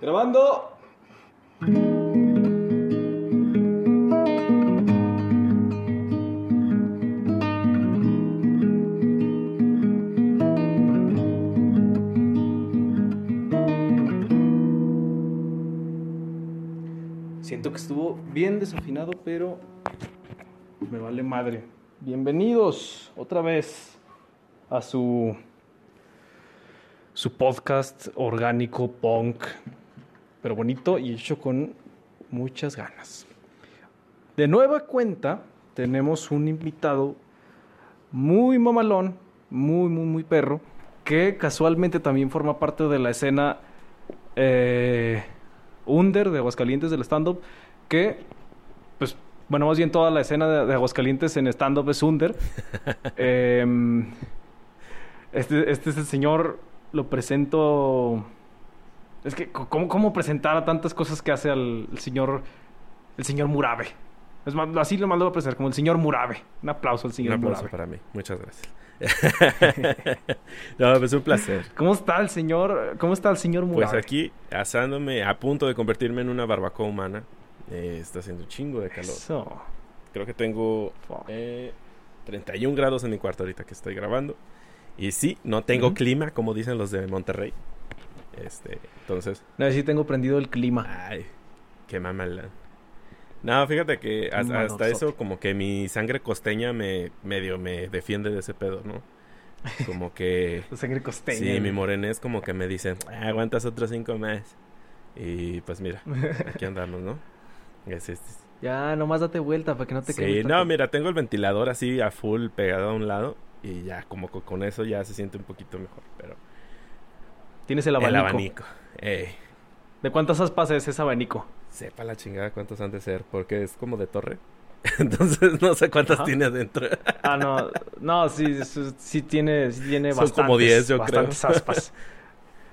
Grabando. Siento que estuvo bien desafinado, pero me vale madre. Bienvenidos otra vez a su su podcast orgánico punk, pero bonito y hecho con muchas ganas. De nueva cuenta tenemos un invitado muy mamalón, muy muy muy perro, que casualmente también forma parte de la escena eh, under de Aguascalientes del stand-up, que pues bueno, más bien toda la escena de, de Aguascalientes en stand-up es under. Em, este, este es el señor, lo presento... Es que, ¿cómo, cómo presentar a tantas cosas que hace al el señor, el señor Murabe? Es más, así lo más lo voy a presentar, como el señor Murabe. Un aplauso al Un señor aplauso Murabe. para mí. Muchas gracias. no, pues un placer. ¿Cómo está el señor, cómo está el señor Murabe? Pues aquí asándome a punto de convertirme en una barbacoa humana. Eh, está haciendo un chingo de calor. Eso. Creo que tengo eh, 31 grados en mi cuarto ahorita que estoy grabando. Y sí, no tengo clima, como dicen los de Monterrey. Este, entonces, No, sí tengo prendido el clima. ay, qué mamala. No, fíjate que has- hasta Manosote. eso como que mi sangre costeña me medio me defiende de ese pedo, ¿no? Como que La sangre costeña. Sí, mi morenés como que me dice, "Ah, aguantas otros cinco más. Y pues mira, aquí andamos, ¿no? Es- es- Ya, nomás date vuelta para que no te sí, el no, taco. mira, tengo el ventilador así a full pegado a un lado y ya como co- con eso ya se siente un poquito mejor, pero Tienes el el abanico. abanico. Ey, ¿De cuántas aspas es ese abanico? sepa la chingada cuántos han de ser, porque es como de torre. Entonces no sé cuántas Ajá. tiene adentro. Ah, no. No, sí, sí, sí tiene, sí tiene Son bastantes. como 10, yo creo. bastantes aspas.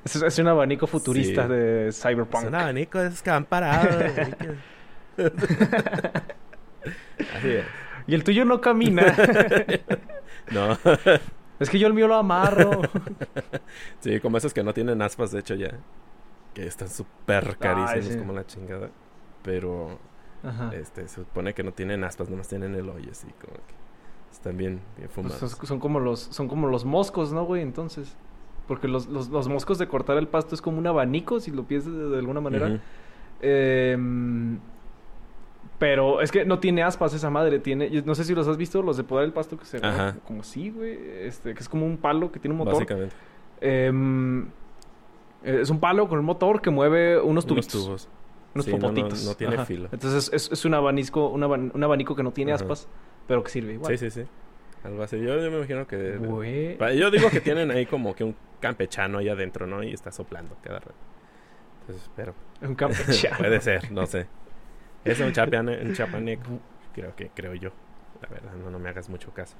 Es, es un abanico futurista Sí. de Es Cyberpunk. un abanico de esos que han parado. Así es. Y el tuyo no camina. No. Es que yo el mío lo amarro. Sí, como esos que no tienen aspas, de hecho, ya. Que están súper carísimos sí. como la chingada. Pero Ajá. este se supone que no tienen aspas, nomás tienen el hoyo, así como que están bien, bien Pues fumados. son, son como los, son como los moscos, ¿no, güey? Entonces. Porque los, los, los moscos de cortar el pasto es como un abanico, si lo piensas de, de alguna manera. Em, pero es que no tiene aspas esa madre, tiene, no sé si los has visto, los de podar el pasto que se agarra Ajá. como sí, güey, este, que es como un palo que tiene un motor. Básicamente. Em, eh, es un palo con un motor que mueve unos Unos tubitos, tubos. unos Sí, no, no- popotitos. no tiene Ajá. filo. Entonces es, es un abanico, un, aban- un abanico que no tiene Ajá. aspas, pero que sirve igual. Sí, sí, sí. Algo así. Yo, yo me imagino que... Güey. Yo digo que tienen ahí como que un campechano ahí adentro, ¿no? Y está soplando cada rato. Entonces, pero Un campechano. puede ser, no sé. Es un chapeane- un chapaneco. Creo que, creo yo. La verdad, no, no me hagas mucho caso.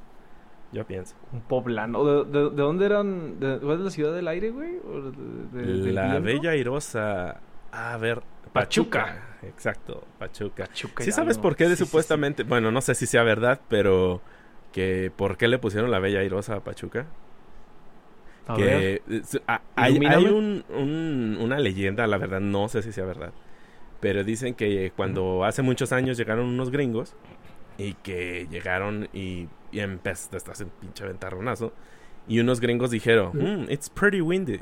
Yo pienso. Un poblano. ¿De, de, de dónde eran? ¿De, ¿cuál es la ciudad del aire, güey? ¿O de- de- del La? Bella Airosa. A ver, Pachuca. Pachuca. Exacto, Pachuca. Pachuca ¿Sí sabes por qué de Sí, sí, sí. supuestamente? Bueno, no sé si sea verdad, pero que por qué le pusieron la Bella Airosa a Pachuca. A que a- hay, Ilumíname. hay un- un- una leyenda, la verdad, no sé si sea verdad. Pero dicen que cuando hace muchos años llegaron unos gringos y que llegaron y, y empezó a hacer un pinche ventarronazo. Y unos gringos dijeron, "Hmm, it's pretty windy.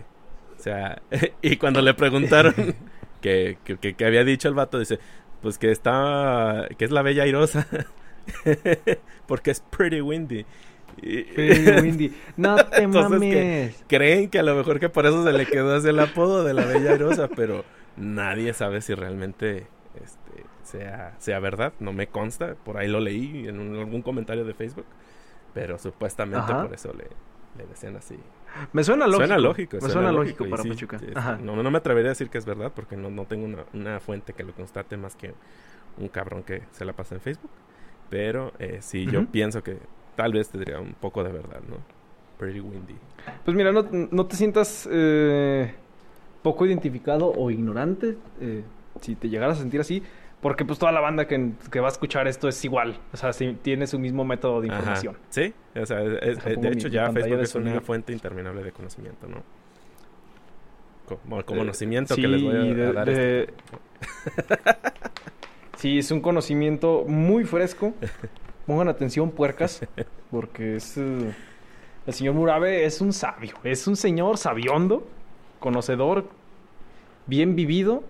O sea, y cuando le preguntaron que, que, que- que había dicho el vato, dice, pues que está, que es la bella airosa. Porque es pretty windy. Pretty windy. No te Entonces, mames. creen que a lo mejor que por eso se le quedó así el apodo de la Bella Airosa, pero nadie sabe si realmente este, sea, sea verdad. No me consta, por ahí lo leí en un- algún comentario de Facebook, pero supuestamente Ajá. por eso le, le decían así. Me suena lógico. Suena lógico. Me suena lógico, para sí, Pachuca. sí, Ajá. No, no me atrevería a decir que es verdad porque no, no tengo una, una fuente que lo constate más que un cabrón que se la pasa en Facebook. Pero eh, sí, yo pienso que tal vez tendría un poco de verdad, ¿no? Pretty windy. Pues mira, no, no te sientas eh, poco identificado o ignorante eh, si te llegaras a sentir así. Porque pues toda la banda que, que va a escuchar esto es igual. O sea, sí, tiene su mismo método de Ajá. información. Sí, o sea, es- de hecho mi ya Facebook es una fuente interminable de conocimiento, ¿no? como conocimiento que les voy a, de- dar. de- este- Sí, es un conocimiento muy fresco. Pongan atención, puercas, porque es... eh, el señor Murabe es un sabio, es un señor sabiondo, conocedor, bien vivido.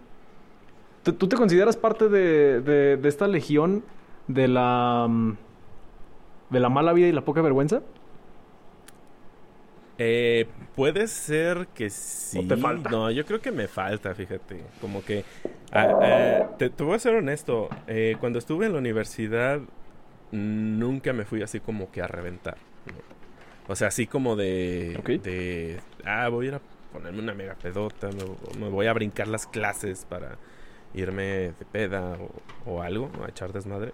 ¿Tú, tú te consideras parte de, de- de esta legión de la... mm, de la mala vida y la poca vergüenza? Eh, puede ser que sí. te falta? No, yo creo que me falta, fíjate. Como que. ah, eh, te, te voy a ser honesto. eh, cuando estuve en la universidad, nunca me fui así como que a reventar. ¿no? O sea, así como de. Ok. de. Ah, voy a ir a ponerme una mega pedota. Me, me voy a brincar las clases para irme de peda o, o algo, a echar desmadre.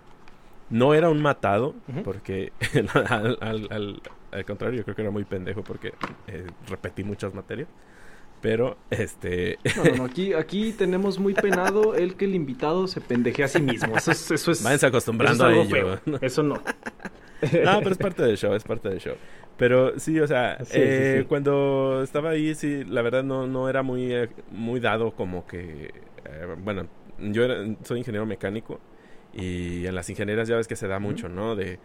No era un matado, Ujú. porque al, al- al- al contrario, yo creo que era muy pendejo porque eh, repetí muchas materias. Pero, este... No, no, no. Aquí, aquí tenemos muy penado el que el invitado se pendeje a sí mismo. Eso es... Eso es Váyanse acostumbrando eso es a ello. feo. Eso no. No, pero es parte del show, es parte del show. Pero sí, o sea, Sí, eh, sí. cuando estaba ahí, sí, la verdad no, no era muy, eh, muy dado como que... eh, bueno, yo era- soy ingeniero mecánico y en las ingenierías ya ves que se da mucho, ¿no? De...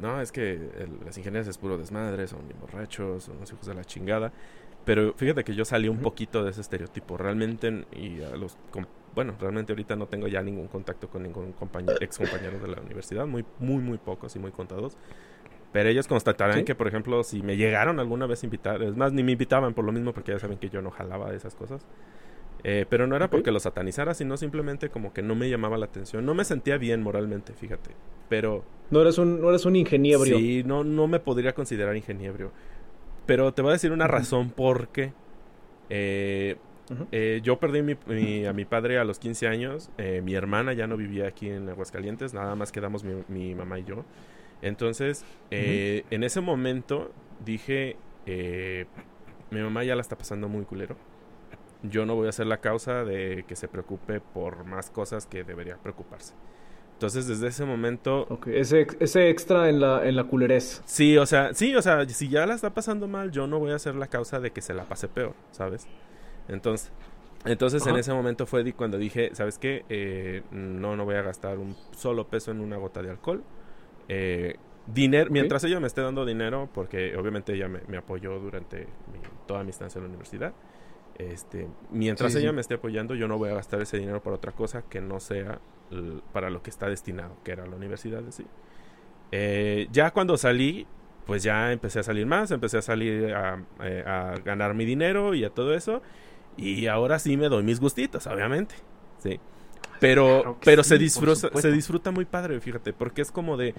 No, es que el- las ingenierías es puro desmadre, son bien borrachos, son los hijos de la chingada. Pero fíjate que yo salí un poquito de ese estereotipo. Realmente, y a los... com- Bueno, realmente ahorita no tengo ya ningún contacto con ningún compañero, ex compañero de la universidad. Muy, muy, muy pocos y muy contados. Pero ellos constatarán Sí. que, por ejemplo, si me llegaron alguna vez a invitar... Es más, ni me invitaban por lo mismo porque ya saben que yo no jalaba de esas cosas. Eh, pero no era porque los satanizara, sino simplemente como que no me llamaba la atención. No me sentía bien moralmente, fíjate. Pero... No eres un, no eres un ingeniebrio. Sí, no, no me podría considerar ingeniebrio. Pero te voy a decir una razón por qué. Eh, eh, yo perdí mi- mi- a mi padre a los 15 años. eh, mi hermana ya no vivía aquí en Aguascalientes. Nada más quedamos mi, mi mamá y yo. Entonces, eh, en ese momento dije, eh, mi mamá ya la está pasando muy culero. Yo no voy a ser la causa de que se preocupe por más cosas que debería preocuparse. Entonces, desde ese momento Ok, ese, ese extra en la, en la culerez. Sí, o sea, sí, o sea, si ya la está pasando mal, yo no voy a ser la causa de que se la pase peor, ¿sabes? Entonces, entonces en ese momento fue cuando dije, ¿sabes qué? Eh, no, no voy a gastar un solo peso en una gota de alcohol. Eh, dinero, mientras ella me esté dando dinero, porque obviamente ella me, me apoyó durante mi- toda mi estancia en la universidad. Este, mientras Sí, ella sí. me esté apoyando, yo no voy a gastar ese dinero para otra cosa que no sea para lo que está destinado, que era la universidad en sí. Eh, ya cuando salí, pues ya empecé a salir más, empecé a salir a, eh, a ganar mi dinero y a todo eso. Y ahora sí me doy mis gustitos, obviamente. Sí. Pero, Claro pero sí, se, disfruta, se disfruta muy padre, fíjate, porque es como de,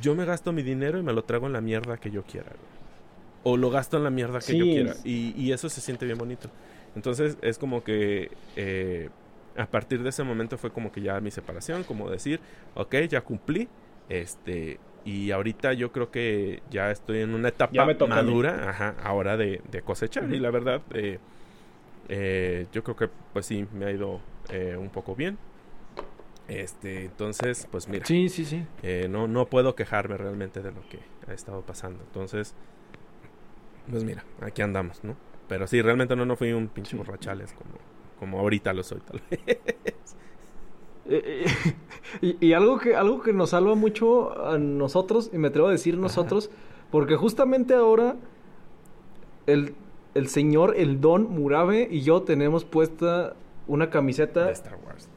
yo me gasto mi dinero y me lo trago en la mierda que yo quiera. O lo gasto en la mierda que yo quiera. Y, y eso se siente bien bonito. Entonces es como que eh, a partir de ese momento fue como que ya mi separación, como decir, ok, ya cumplí. Este, y ahorita yo creo que ya estoy en una etapa madura, ajá, ahora de, de cosechar. Y la verdad, eh, eh, yo creo que pues sí, me ha ido eh, un poco bien. Este, entonces, pues mira, Sí, sí, sí. eh, no, no puedo quejarme realmente de lo que ha estado pasando. Entonces, pues mira, aquí andamos, ¿no? Pero sí, realmente no, no fui un pinche Sí. borrachales como, como ahorita lo soy, tal vez. Eh, eh, y, y algo que algo que nos salva mucho a nosotros, y me atrevo a decir nosotros, porque justamente ahora el, el señor, el don Murabe y yo tenemos puesta una camiseta de Star Wars.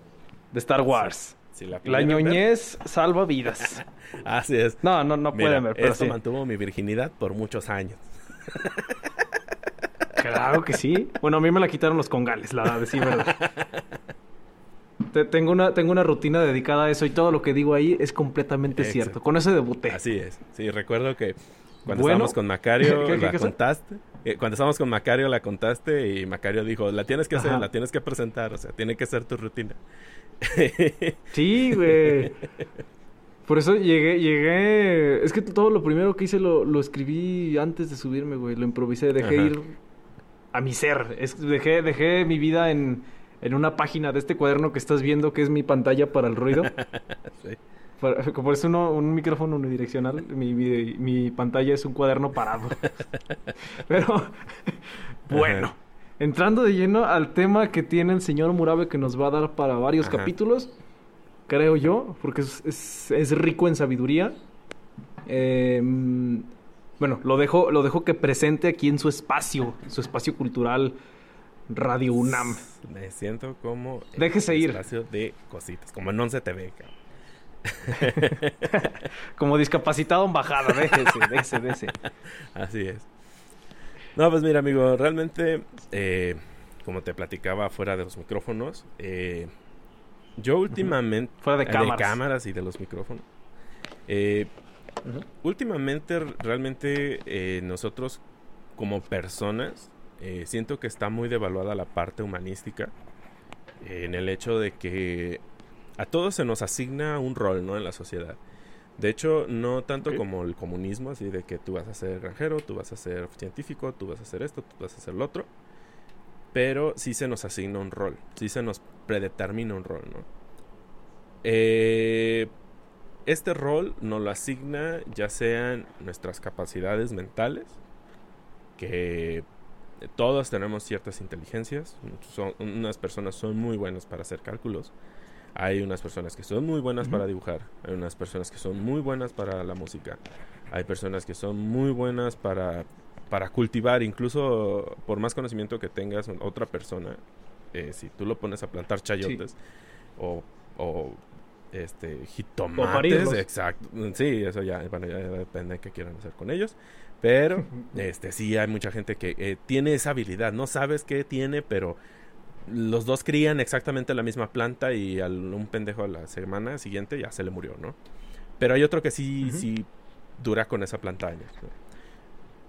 de Star Wars. Si la La pudieran ver. ñoñez salva vidas. Así es. No, no, no Mira, pueden ver, pero esto sí. mantuvo mi virginidad por muchos años. Claro que sí. Bueno, a mí me la quitaron los congales, la decir verdad. Te- tengo, una, tengo una rutina dedicada a eso y todo lo que digo ahí es completamente Exacto. cierto. Con ese debuté. Así es. Sí, recuerdo que cuando Bueno. estábamos con Macario ¿Qué- qué- la qué contaste. Eh, cuando estábamos con Macario la contaste y Macario dijo, la tienes que hacer, Ajá. la tienes que presentar, o sea, tiene que ser tu rutina. Sí, güey. Por eso llegué, llegué. Es que todo lo primero que hice lo, lo escribí antes de subirme, güey. Lo improvisé, dejé Ajá. ir a mi ser. Es- dejé, dejé mi vida en, en una página de este cuaderno que estás viendo, que es mi pantalla para el ruido. Sí. Para- Como es uno, un micrófono unidireccional, mi, mi, mi pantalla es un cuaderno parado. Pero, bueno. Ajá. entrando de lleno al tema que tiene el señor Murabe que nos va a dar para varios Ajá. capítulos, creo yo, porque es, es- es rico en sabiduría. Eh, bueno, lo dejo, lo dejo que presente aquí en su espacio, su espacio cultural Radio UNAM. Me siento como... en Déjese un ir. espacio de cositas, como en 11 TV, cabrón. Como discapacitado en bajada, déjese, déjese, déjese. Así es. No, pues mira, amigo, realmente, eh, como te platicaba fuera de los micrófonos, eh, yo últimamente... Fuera de eh, cámaras. cámaras y de los micrófonos. eh, Últimamente, realmente, eh, nosotros como personas, eh, siento que está muy devaluada la parte humanística. eh, en el hecho de que a todos se nos asigna un rol, ¿no? En la sociedad. De hecho, no tanto como el comunismo, así de que tú vas a ser granjero, tú vas a ser científico, tú vas a hacer esto, tú vas a hacer lo otro. Pero sí se nos asigna un rol, sí se nos predetermina un rol, ¿no? Eh, este rol nos lo asigna ya sean nuestras capacidades mentales, que todos tenemos ciertas inteligencias. Son, unas personas son muy buenas para hacer cálculos. Hay unas personas que son muy buenas para dibujar. Hay unas personas que son muy buenas para la música. Hay personas que son muy buenas para, para cultivar. Incluso por más conocimiento que tengas otra persona, eh, si tú lo pones a plantar chayotes o, o este jitomates, exacto. Sí, eso ya, bueno, ya depende de qué quieran hacer con ellos. Pero este sí hay mucha gente que eh, tiene esa habilidad. No sabes qué tiene, pero los dos crían exactamente la misma planta y a un pendejo a la semana siguiente ya se le murió, ¿no? Pero hay otro que sí, sí dura con esa planta años. ¿no?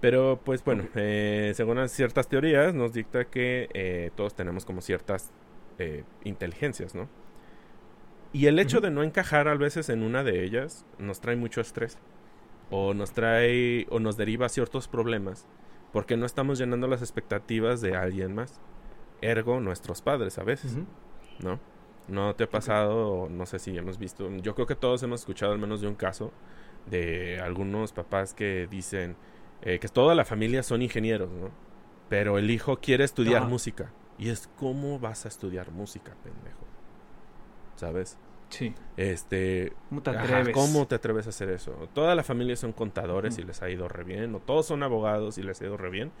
Pero pues bueno, eh, según ciertas teorías nos dicta que eh, todos tenemos como ciertas eh, inteligencias, ¿no? Y el hecho de no encajar a veces en una de ellas nos trae mucho estrés. O nos trae o nos deriva ciertos problemas. Porque no estamos llenando las expectativas de alguien más. Ergo, nuestros padres a veces. ¿no? ¿No te ha pasado, o no sé si hemos visto, yo creo que todos hemos escuchado al menos de un caso de algunos papás que dicen eh, que toda la familia son ingenieros, ¿no? Pero el hijo quiere estudiar Ajá. música. Y es, ¿cómo vas a estudiar música, pendejo? ¿Sabes? Sí. Este, ¿Cómo te Ajá, atreves? ¿Cómo te atreves a hacer eso? Toda la familia son contadores y Mm. les ha ido re bien, o todos son abogados y les ha ido re bien.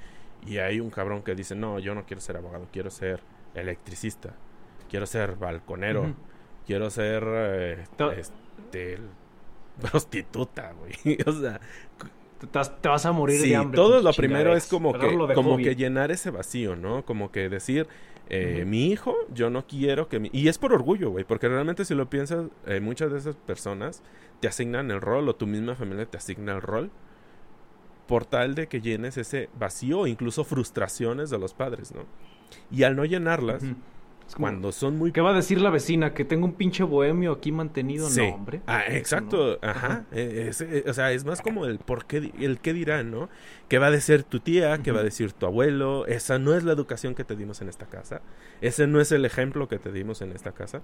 Y hay un cabrón que dice, no, yo no quiero ser abogado, quiero ser electricista, quiero ser balconero, Ujú. quiero ser eh, este, prostituta, güey. o sea, Te, vas- a morir sí, de hambre. todo lo primero es como que, como que llenar ese vacío, ¿no? Como que decir, eh, mi hijo, yo no quiero que mi... Y es por orgullo, güey, porque realmente si lo piensas, eh, muchas de esas personas te asignan el rol o tu misma familia te asigna el rol por tal de que llenes ese vacío incluso frustraciones de los padres, ¿no? Y al no llenarlas. Es como, cuando son muy ¿Qué va a decir la vecina? ¿Que tengo un pinche bohemio aquí mantenido? Sí. No, hombre. Ah, exacto. no. Ajá. Eh, es- eh, o sea, es más como el por qué, el qué dirán, ¿no? ¿Qué va a decir tu tía? ¿Qué va a decir tu abuelo? Esa no es la educación que te dimos en esta casa. Ese no es el ejemplo que te dimos en esta casa.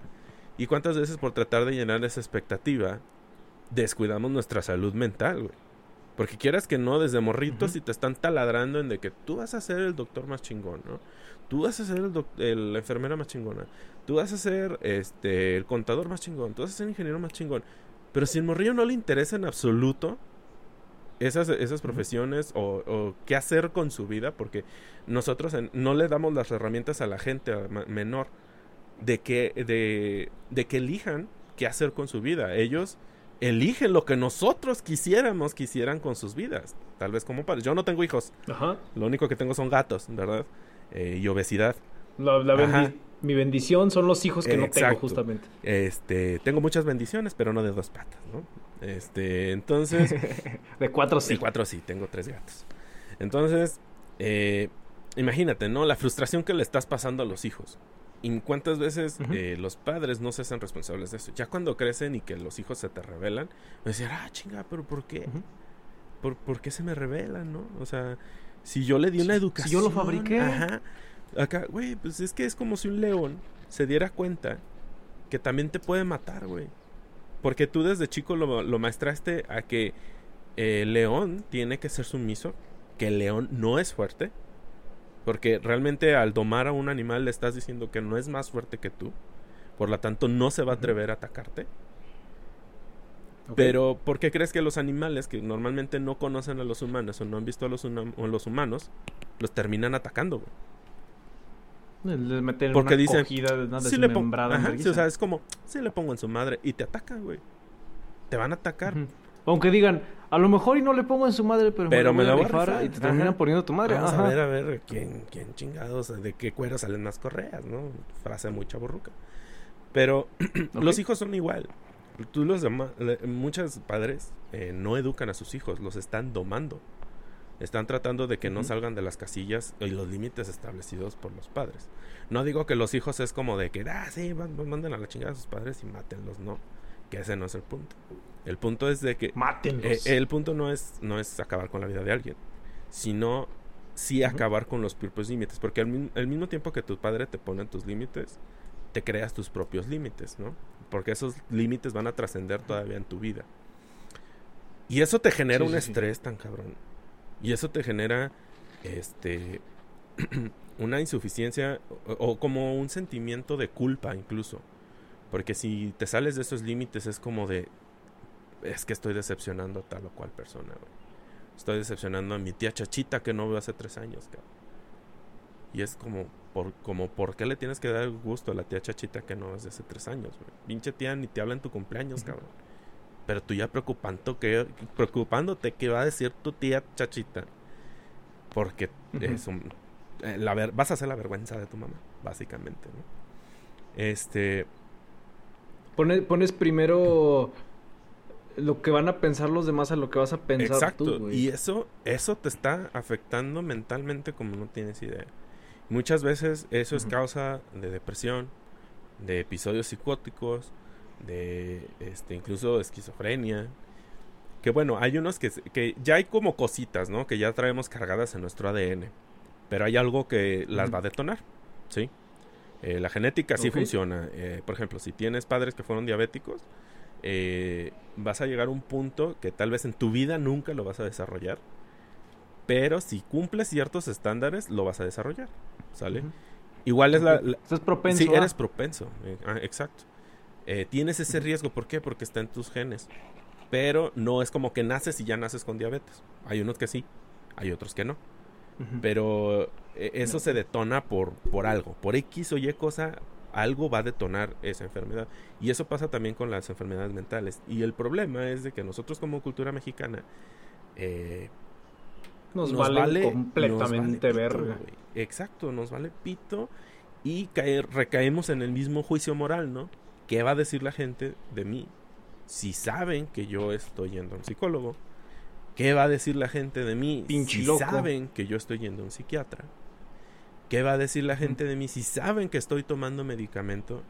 ¿Y cuántas veces por tratar de llenar esa expectativa descuidamos nuestra salud mental, güey? Porque quieras que no, desde morritos y te están taladrando en de que tú vas a ser el doctor más chingón, ¿no? Tú vas a ser el el- la enfermera más chingona. Tú vas a ser este, el contador más chingón. Tú vas a ser el ingeniero más chingón. Pero si el morrillo no le interesa en absoluto esas, esas profesiones o, o qué hacer con su vida, porque nosotros en- no le damos las herramientas a la gente a ma- menor de que, de, de que elijan qué hacer con su vida. Ellos eligen lo que nosotros quisiéramos que hicieran con sus vidas. Tal vez como padres. Yo no tengo hijos. Ajá. Lo único que tengo son gatos, ¿verdad? Eh, y obesidad. La, la bendi- Ajá. Mi bendición son los hijos que no tengo, justamente. Este, tengo muchas bendiciones, pero no de dos patas, ¿no? Este, entonces, De cuatro sí. sí, cuatro sí, tengo tres gatos. Entonces, eh, imagínate, ¿no? La frustración que le estás pasando a los hijos. ¿Y cuántas veces eh, los padres no se hacen responsables de eso? Ya cuando crecen y que los hijos se te revelan, me decían, ah, chinga, pero ¿por qué? ¿Por, por qué se me revelan, no? O sea, si yo le di una Si- si educación. yo lo fabriqué. Ajá. Acá, güey, pues es que es como si un león se diera cuenta que también te puede matar, güey. Porque tú desde chico lo, lo maestraste a que el león tiene que ser sumiso, que el león no es fuerte Porque realmente al domar a un animal le estás diciendo que no es más fuerte que tú. Por lo tanto, no se va a atrever a atacarte. Pero, ¿por qué crees que los animales que normalmente no conocen a los humanos o no han visto a los, humanos, los terminan atacando, güey? Les meten Porque una dicen, cogida, Sí le ajá, sí, o sea, es como, sí le pongo en su madre y te atacan, güey. Te van a atacar. Aunque digan, a lo mejor y no le pongo en su madre, pero, Pero me la voy a voy a rifar rifar, y te ajá. terminan poniendo tu madre. Vamos Ajá. a ver, a ver, quién, quién chingados, de qué cuero salen más correas, ¿no? Frase muy chaborruca. Pero los hijos son igual. Tú los muchos padres eh, no educan a sus hijos, los están domando. Están tratando de que no salgan de las casillas y los límites establecidos por los padres. No digo que los hijos es como de que, ah, sí, manden a la chingada a sus padres y mátenlos, no. Que ese no es el punto. El punto es de que Mátenlos. eh, el punto no es, no es acabar con la vida de alguien, sino sí acabar con los propios límites. Porque al, mi- al mismo tiempo que tu padre te pone tus límites, te creas tus propios límites, ¿no? Porque esos límites van a trascender todavía en tu vida. Y eso te genera Sí, un sí, sí. estrés tan cabrón. Y eso te genera, este, una insuficiencia o, o como un sentimiento de culpa incluso. Porque si te sales de esos límites es como de, es que estoy decepcionando a tal o cual persona, güey. Estoy decepcionando a mi tía Chachita que no veo hace tres años, cabrón. Y es como, por, como, ¿por qué le tienes que dar gusto a la tía Chachita que no ves de hace tres años, güey? Pinche tía ni te habla en tu cumpleaños, cabrón. Pero tú ya preocupando que, preocupándote qué va a decir tu tía Chachita. Porque es un- eh, la ver- vas a hacer la vergüenza de tu mamá, básicamente, ¿no? Este, Pones, pones primero lo que van a pensar los demás a lo que vas a pensar Exacto. tú, güey. y eso, eso te está afectando mentalmente como no tienes idea. Muchas veces eso es causa de depresión, de episodios psicóticos, de este, incluso de esquizofrenia. Que bueno, hay unos que, que ya hay como cositas, ¿no? Que ya traemos cargadas en nuestro ADN. Pero hay algo que las va a detonar, ¿sí? Eh, la genética sí funciona. Eh, por ejemplo, si tienes padres que fueron diabéticos, eh, vas a llegar a un punto que tal vez en tu vida nunca lo vas a desarrollar. Pero si cumples ciertos estándares, lo vas a desarrollar. ¿Sale? Igual es la, la- Estás propenso Sí, a- eres propenso. eh, ah, exacto. Eh, tienes ese riesgo. ¿Por qué? Porque está en tus genes. Pero no es como que naces y ya naces con diabetes. Hay unos que sí, hay otros que no. Pero eso se detona por, por algo. Por X o Y cosa, algo va a detonar esa enfermedad. Y eso pasa también con las enfermedades mentales. Y el problema es de que nosotros como cultura mexicana... eh, nos, nos vale, vale- completamente nos vale verga. Exacto, nos vale pito y caer, recaemos en el mismo juicio moral, ¿no? ¿Qué va a decir la gente de mí si saben que yo estoy yendo a un psicólogo? ¿Qué va a decir la gente de mí Pinche si loco. saben que yo estoy yendo a un psiquiatra? ¿Qué va a decir la gente de mí si saben que estoy tomando medicamento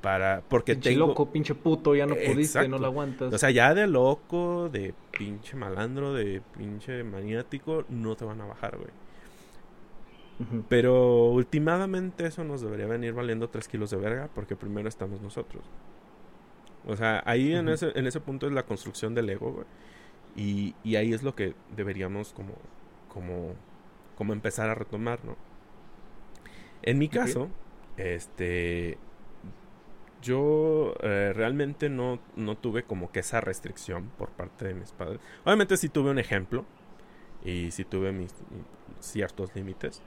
para porque pinche tengo loco, pinche puto, ya no pudiste, Exacto. no lo aguantas. o sea, ya de loco, de pinche malandro, de pinche maniático, no te van a bajar, güey. Pero últimamente eso nos debería venir valiendo 3 kilos de verga porque primero estamos nosotros. O sea, ahí en, ese, en ese punto es la construcción del ego, güey. Y, y ahí es lo que deberíamos como, como, como empezar a retomar, ¿no? En mi caso, este, yo eh, realmente no, no tuve como que esa restricción por parte de mis padres. Obviamente sí tuve un ejemplo y sí tuve mis ciertos límites.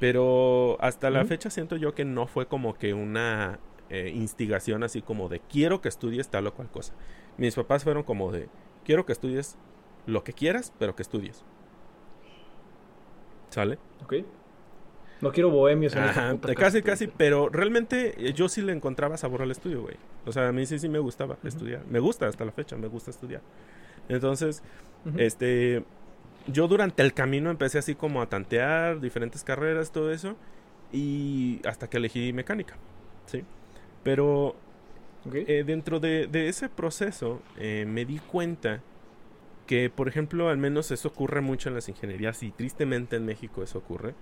Pero hasta la fecha siento yo que no fue como que una eh, instigación así como de quiero que estudies tal o cual cosa. Mis papás fueron como de quiero que estudies lo que quieras, pero que estudies. ¿Sale? Ok. No quiero bohemios en esta Ajá, puta casi, casi, pero realmente eh, yo sí le encontraba sabor al estudio, güey. O sea, a mí sí, sí me gustaba estudiar. Me gusta hasta la fecha, me gusta estudiar. Entonces, este, yo durante el camino empecé así como a tantear diferentes carreras, todo eso, y hasta que elegí mecánica, ¿sí? Pero eh, dentro de, de ese proceso eh, me di cuenta que, por ejemplo, al menos eso ocurre mucho en las ingenierías y tristemente en México eso ocurre.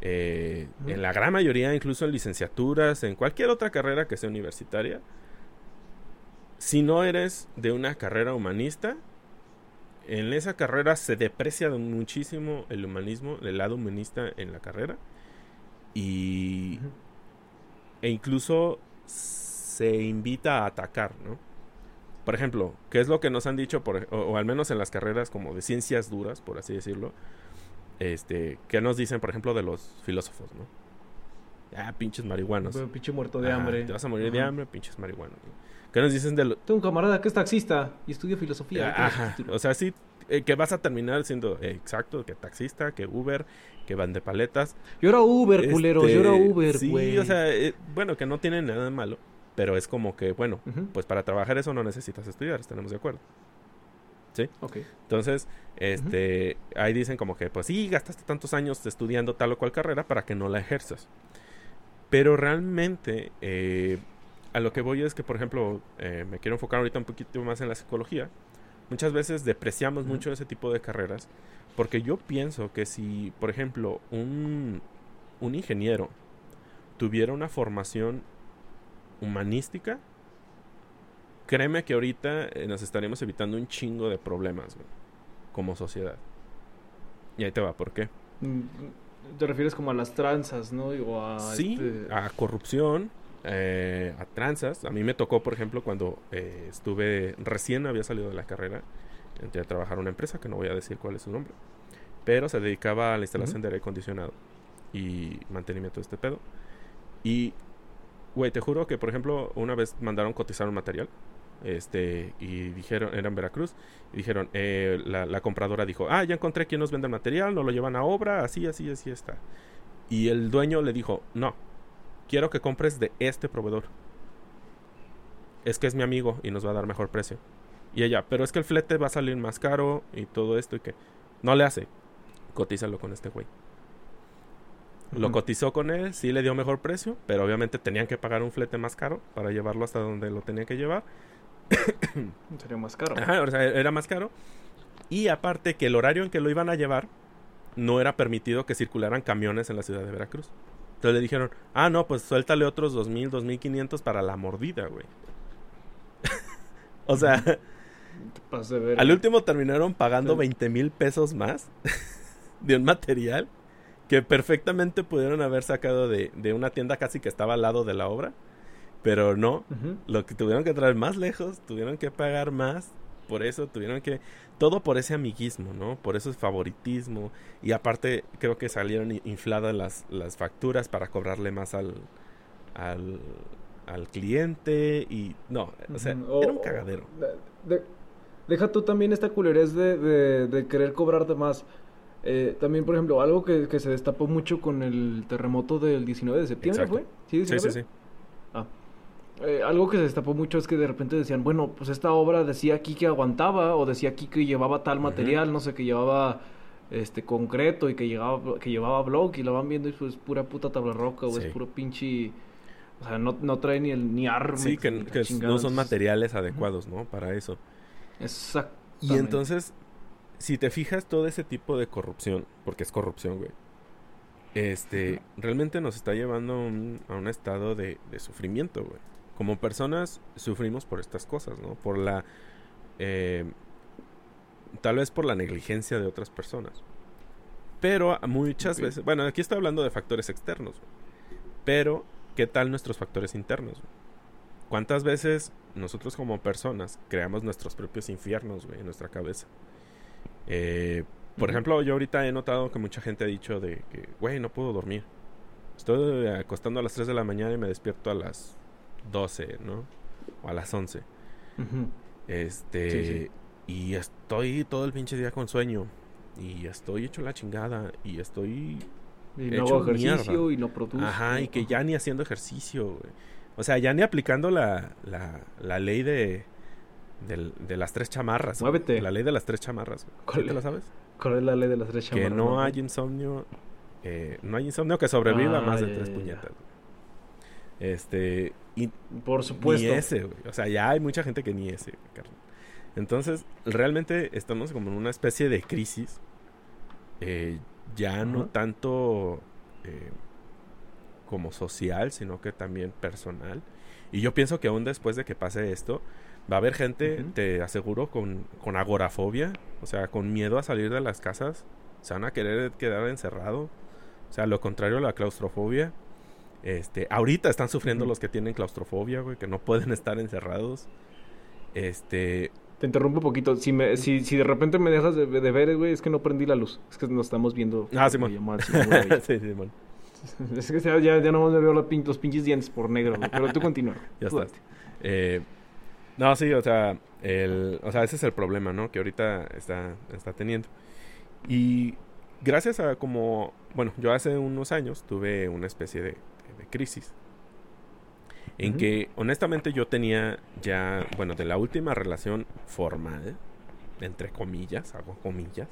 Eh. En la gran mayoría, incluso en licenciaturas, en cualquier otra carrera que sea universitaria, si no eres de una carrera humanista, en esa carrera se deprecia muchísimo el humanismo, el lado humanista en la carrera. Y. E incluso se invita a atacar, ¿no? Por ejemplo, ¿qué es lo que nos han dicho, por, o, o al menos en las carreras como de ciencias duras, por así decirlo? Este, ¿qué nos dicen, por ejemplo, de los filósofos, ¿no? Ah, pinches marihuanos. Pinche muerto de Ah, hambre. Te vas a morir de hambre, pinches marihuanos. ¿no? ¿Qué nos dicen de lo- Tengo un camarada que es taxista y estudia filosofía. Ah, Ajá. O sea, sí, eh, que vas a terminar siendo eh, exacto, que taxista, que Uber, que van de paletas. yo era Uber, culero. Este, Yo era Uber, Sí, güey. o sea, eh, bueno, que no tiene nada de malo, pero es como que, bueno, pues para trabajar eso no necesitas estudiar, estaremos de acuerdo. Entonces, este, ahí dicen como que, pues sí, gastaste tantos años estudiando tal o cual carrera para que no la ejerzas. Pero realmente, eh, a lo que voy es que, por ejemplo, eh, me quiero enfocar ahorita un poquito más en la psicología. Muchas veces depreciamos mucho ese tipo de carreras porque yo pienso que si, por ejemplo, un, un ingeniero tuviera una formación humanística, créeme que ahorita eh, nos estaríamos evitando un chingo de problemas güey, como sociedad. Y ahí te va, ¿por qué? Mm, Te refieres como a las tranzas, ¿no? O a sí, este- a corrupción, eh, a tranzas. A mí me tocó, por ejemplo, cuando eh, estuve recién había salido de la carrera, entré a trabajar en una empresa que no voy a decir cuál es su nombre, pero se dedicaba a la instalación de aire acondicionado y mantenimiento de este pedo. Y, güey, te juro que, por ejemplo, una vez mandaron cotizar un material. Este, y dijeron, era en Veracruz, y dijeron, eh, la, la compradora dijo, ah, ya encontré quién nos vende el material, nos lo llevan a obra, así, así, así está. Y el dueño le dijo, no, quiero que compres de este proveedor. Es que es mi amigo y nos va a dar mejor precio. Y ella, pero es que el flete va a salir más caro y todo esto y que no le hace. Cotízalo con este güey. Lo cotizó con él, sí le dio mejor precio, pero obviamente tenían que pagar un flete más caro para llevarlo hasta donde lo tenían que llevar. Sería más caro. Ajá, o sea, era más caro. Y aparte que el horario en que lo iban a llevar no era permitido que circularan camiones en la ciudad de Veracruz. Entonces le dijeron, ah, no, pues suéltale otros 2.000, 2.500 para la mordida, güey. o sea, de ver. al último terminaron pagando Sí. 20 mil pesos más de un material que perfectamente pudieron haber sacado de, de una tienda casi que estaba al lado de la obra. Pero no, lo que tuvieron que traer más lejos, tuvieron que pagar más, por eso tuvieron que, todo por ese amiguismo, ¿no? Por ese favoritismo, y aparte creo que salieron infladas las, las facturas para cobrarle más al, al, al cliente, y no, o sea, era un cagadero. de- de- deja tú también esta culerez de, de, de querer cobrarte más. Eh, también, por ejemplo, algo que, que se destapó mucho con el terremoto del 19 de septiembre, Exacto. ¿fue? ¿Sí, Sí, sí, 19? sí. Eh, algo que se destapó mucho es que de repente decían, bueno, pues esta obra decía aquí que aguantaba, o decía aquí que llevaba tal material, no sé, que llevaba este concreto y que llevaba, que llevaba block, y lo van viendo y pues pura puta tabla roca, o Sí. es puro pinche. O sea, no, no trae ni el ni arme. Sí, que, ni no son materiales adecuados, ¿no? Para eso. Exactamente. Y entonces, si te fijas todo ese tipo de corrupción, porque es corrupción, güey, este, realmente nos está llevando a un, a un estado de, de sufrimiento, güey. Como personas sufrimos por estas cosas, ¿no? Por la, eh, tal vez por la negligencia de otras personas. Pero muchas veces, bueno, aquí estoy hablando de factores externos, pero ¿qué tal nuestros factores internos? ¿Cuántas veces nosotros como personas creamos nuestros propios infiernos, güey, en nuestra cabeza? Eh, por ejemplo, yo ahorita he notado que mucha gente ha dicho de que, güey, no puedo dormir. Estoy acostando a las 3 de la mañana y me despierto a las 12, ¿no? O a las 11. Ujú. Este, Sí, sí. y estoy todo el pinche día con sueño. Y estoy hecho la chingada. Y estoy Y no hago ejercicio mierda. y no produzco. Ajá, y que ya ni haciendo ejercicio, güey. O sea, ya ni aplicando la, la, la ley de, del- de las tres chamarras. güey. Muévete. La ley de las tres chamarras. güey. ¿Cuál ¿Sí te la sabes? ¿Cuál es la ley de las tres Que chamarras? no hay insomnio. eh, no hay insomnio que sobreviva Ah, más de ya, tres ya. puñetas. güey. Este, y Por supuesto. ni ese, güey. O sea, ya hay mucha gente que ni ese, carnal. Entonces, realmente estamos como en una especie de crisis. eh, ya no tanto eh, como social, sino que también personal. Y yo pienso que aún después de que pase esto, va a haber gente, te aseguro, con, con agorafobia O sea, con miedo a salir de las casas, se van a querer quedar encerrados. O sea, lo contrario a la claustrofobia. Este, ahorita están sufriendo los que tienen claustrofobia, güey, que no pueden estar encerrados. Este, Te interrumpo un poquito. Si, me, si, si de repente me dejas de, de ver, güey, es que no prendí la luz. Es que nos estamos viendo. Ah, Simón. Sí, sí, bueno, es que ya, ya, nomás me veo los, pin- los pinches dientes por negro, güey. Pero tú continúa. ya Tú está. Eh, no, sí, o sea, el, o sea, ese es el problema, ¿no? Que ahorita está, está teniendo. Y gracias a como, bueno, yo hace unos años tuve una especie de, de crisis. En que, honestamente, yo tenía ya, bueno, de la última relación formal, entre comillas, hago comillas,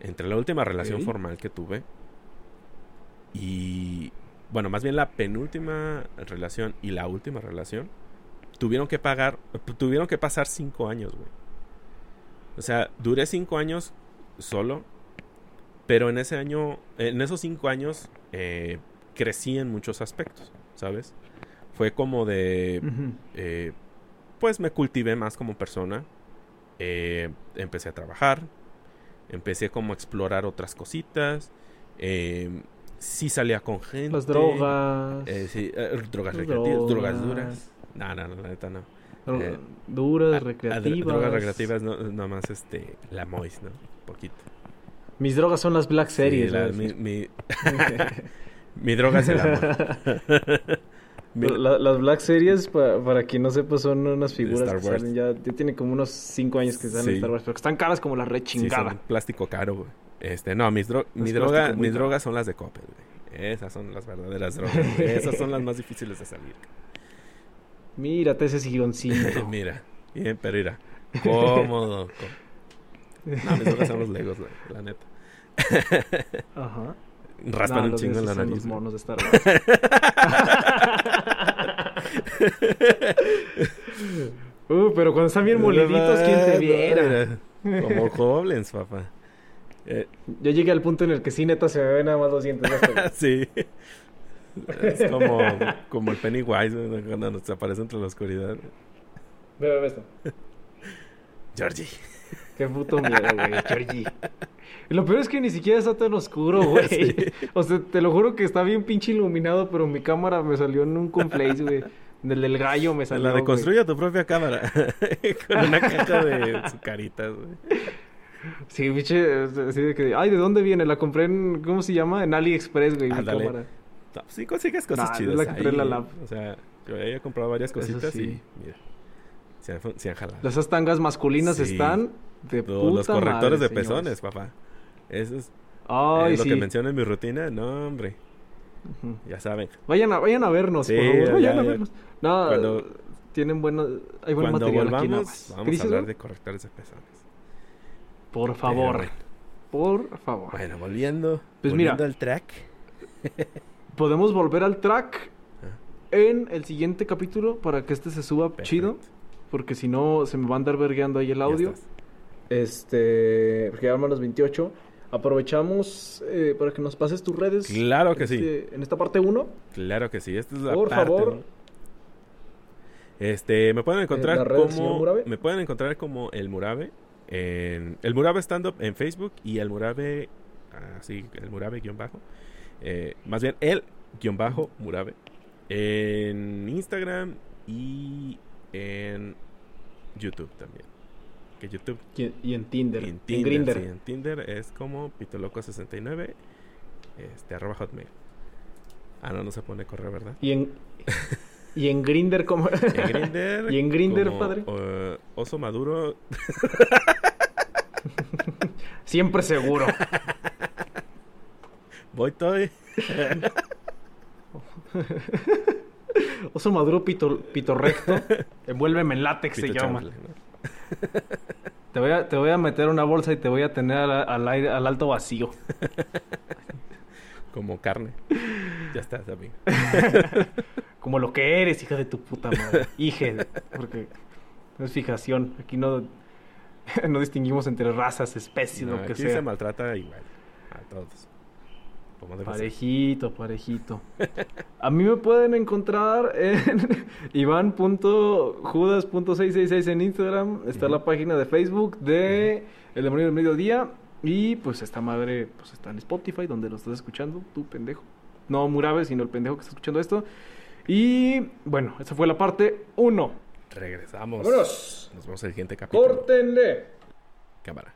entre la última relación formal que tuve y, bueno, más bien la penúltima relación y la última relación, tuvieron que pagar, tuvieron que pasar cinco años, güey. O sea, duré cinco años solo, pero en ese año, en esos cinco años, eh, crecí en muchos aspectos, ¿sabes? Fue como de, eh, pues me cultivé más como persona, eh, empecé a trabajar, empecé como a explorar otras cositas, eh, sí salía con gente. Las drogas. eh, sí, eh, drogas recreativas, drogas duras. No, no, no, la neta no. duras, recreativas. drogas recreativas, no, nada más este, la Mois, ¿no? Poquito. Mis drogas son las Black Sí, Series. la- mi, mi, mi droga es el amor. La- las Black Series, pa- para quien no sepa, son unas figuras Star que Wars. salen ya, ya tiene como unos 5 años que salen Sí. en Star Wars, pero que están caras como la Sí, rechingada. son plástico caro, güey. Este, no, mis dro- mi droga, mis caro. drogas son las de Coppel, güey. Esas son las verdaderas drogas. Esas son las más difíciles de salir. Mírate ese silloncito. Mira, bien, pero mira, cómodo. No, mis drogas son los Legos, güey, la neta. Ajá. Raspan No, un chingo en la nariz. los monos de Star Wars. uh, pero cuando están bien moliditos, ¿quién te viera? Como goblins, papá. Eh, Yo llegué al punto en el que sí, neta, se me ven nada más los dientes. de este, sí. Es como, como el Pennywise güey, cuando nos aparece entre la oscuridad. Ve, ve esto. Georgie. Qué puto miedo, güey, Georgie. Y lo peor es que ni siquiera está tan oscuro, güey. Sí. O sea, te lo juro que está bien pinche iluminado, pero mi cámara me salió en un conflace, güey. Del del gallo me salió. La de güey. construye tu propia cámara. Con una caja de sucaritas, güey. Sí, pinche, así de que, ay, ¿de dónde viene? La compré en, ¿cómo se llama? En AliExpress, güey, mi cámara. No, sí consigues cosas Nah, chidas. la trae en la lab. O sea, yo he comprado varias cositas sí. y mira. Se han, fu- se han jalado. Esas tangas masculinas Sí. están de Los, puta los correctores madre, de pezones, señores. papá. Eso es, lo que menciono en mi rutina. No, hombre. Ya saben. Vayan a, vayan a vernos, Sí, por favor. ya, Vayan a ya. vernos. No, Cuando- tienen buenos, hay buen Cuando material aquí volvamos, nada más. ¿Qué vamos a hablar de correctores de pezones. Por favor, por favor. Bueno, volviendo. Pues volviendo mira. al track. Podemos volver al track Ah. en el siguiente capítulo para que este se suba chido. Porque si no, se me va a andar vergueando ahí el audio. Este, porque ya van los 28. Aprovechamos eh, para que nos pases tus redes. Claro que sí. Este, En esta parte 1. Claro que sí. Esta es la Por parte, favor. ¿no? Este, me pueden encontrar ¿la red del señor como me pueden encontrar como el Murabe en el Murabe stand up en Facebook y el Murabe así el Murabe guion bajo. Eh, más bien el guion bajo Murabe en Instagram y en YouTube también. Que YouTube Y, en Tinder. y En, Tinder, sí, en Tinder es como pitoloco69 este arroba hotmail. Ah, no, no se pone correo, ¿verdad? Y en, y en Grinder como... En Grindr. ¿Y en Grindr, como, padre? oso maduro. Siempre seguro. Voy toy. Oso maduro pito, pito recto. Envuélveme en látex se llama. Te voy, a, te voy a meter una bolsa y te voy a tener al, al aire, al alto vacío. Como carne. Ya estás, amigo. Como lo que eres, hija de tu puta madre. Hije. Porque no es fijación. Aquí no, no distinguimos entre razas, especies, No, lo que aquí sea. se maltrata igual. A todos. Parejito, parejito. A mí me pueden encontrar en iván.judas.666 en Instagram. Está Ujú. la página de Facebook de El Demonio del Mediodía. Y pues esta madre pues está en Spotify, donde lo estás escuchando, tú pendejo. No Murabe, sino el pendejo que está escuchando esto. Y bueno, esa fue la parte 1. Regresamos. ¡Vámonos! Nos vemos en el siguiente capítulo. ¡Córtenle! Cámara.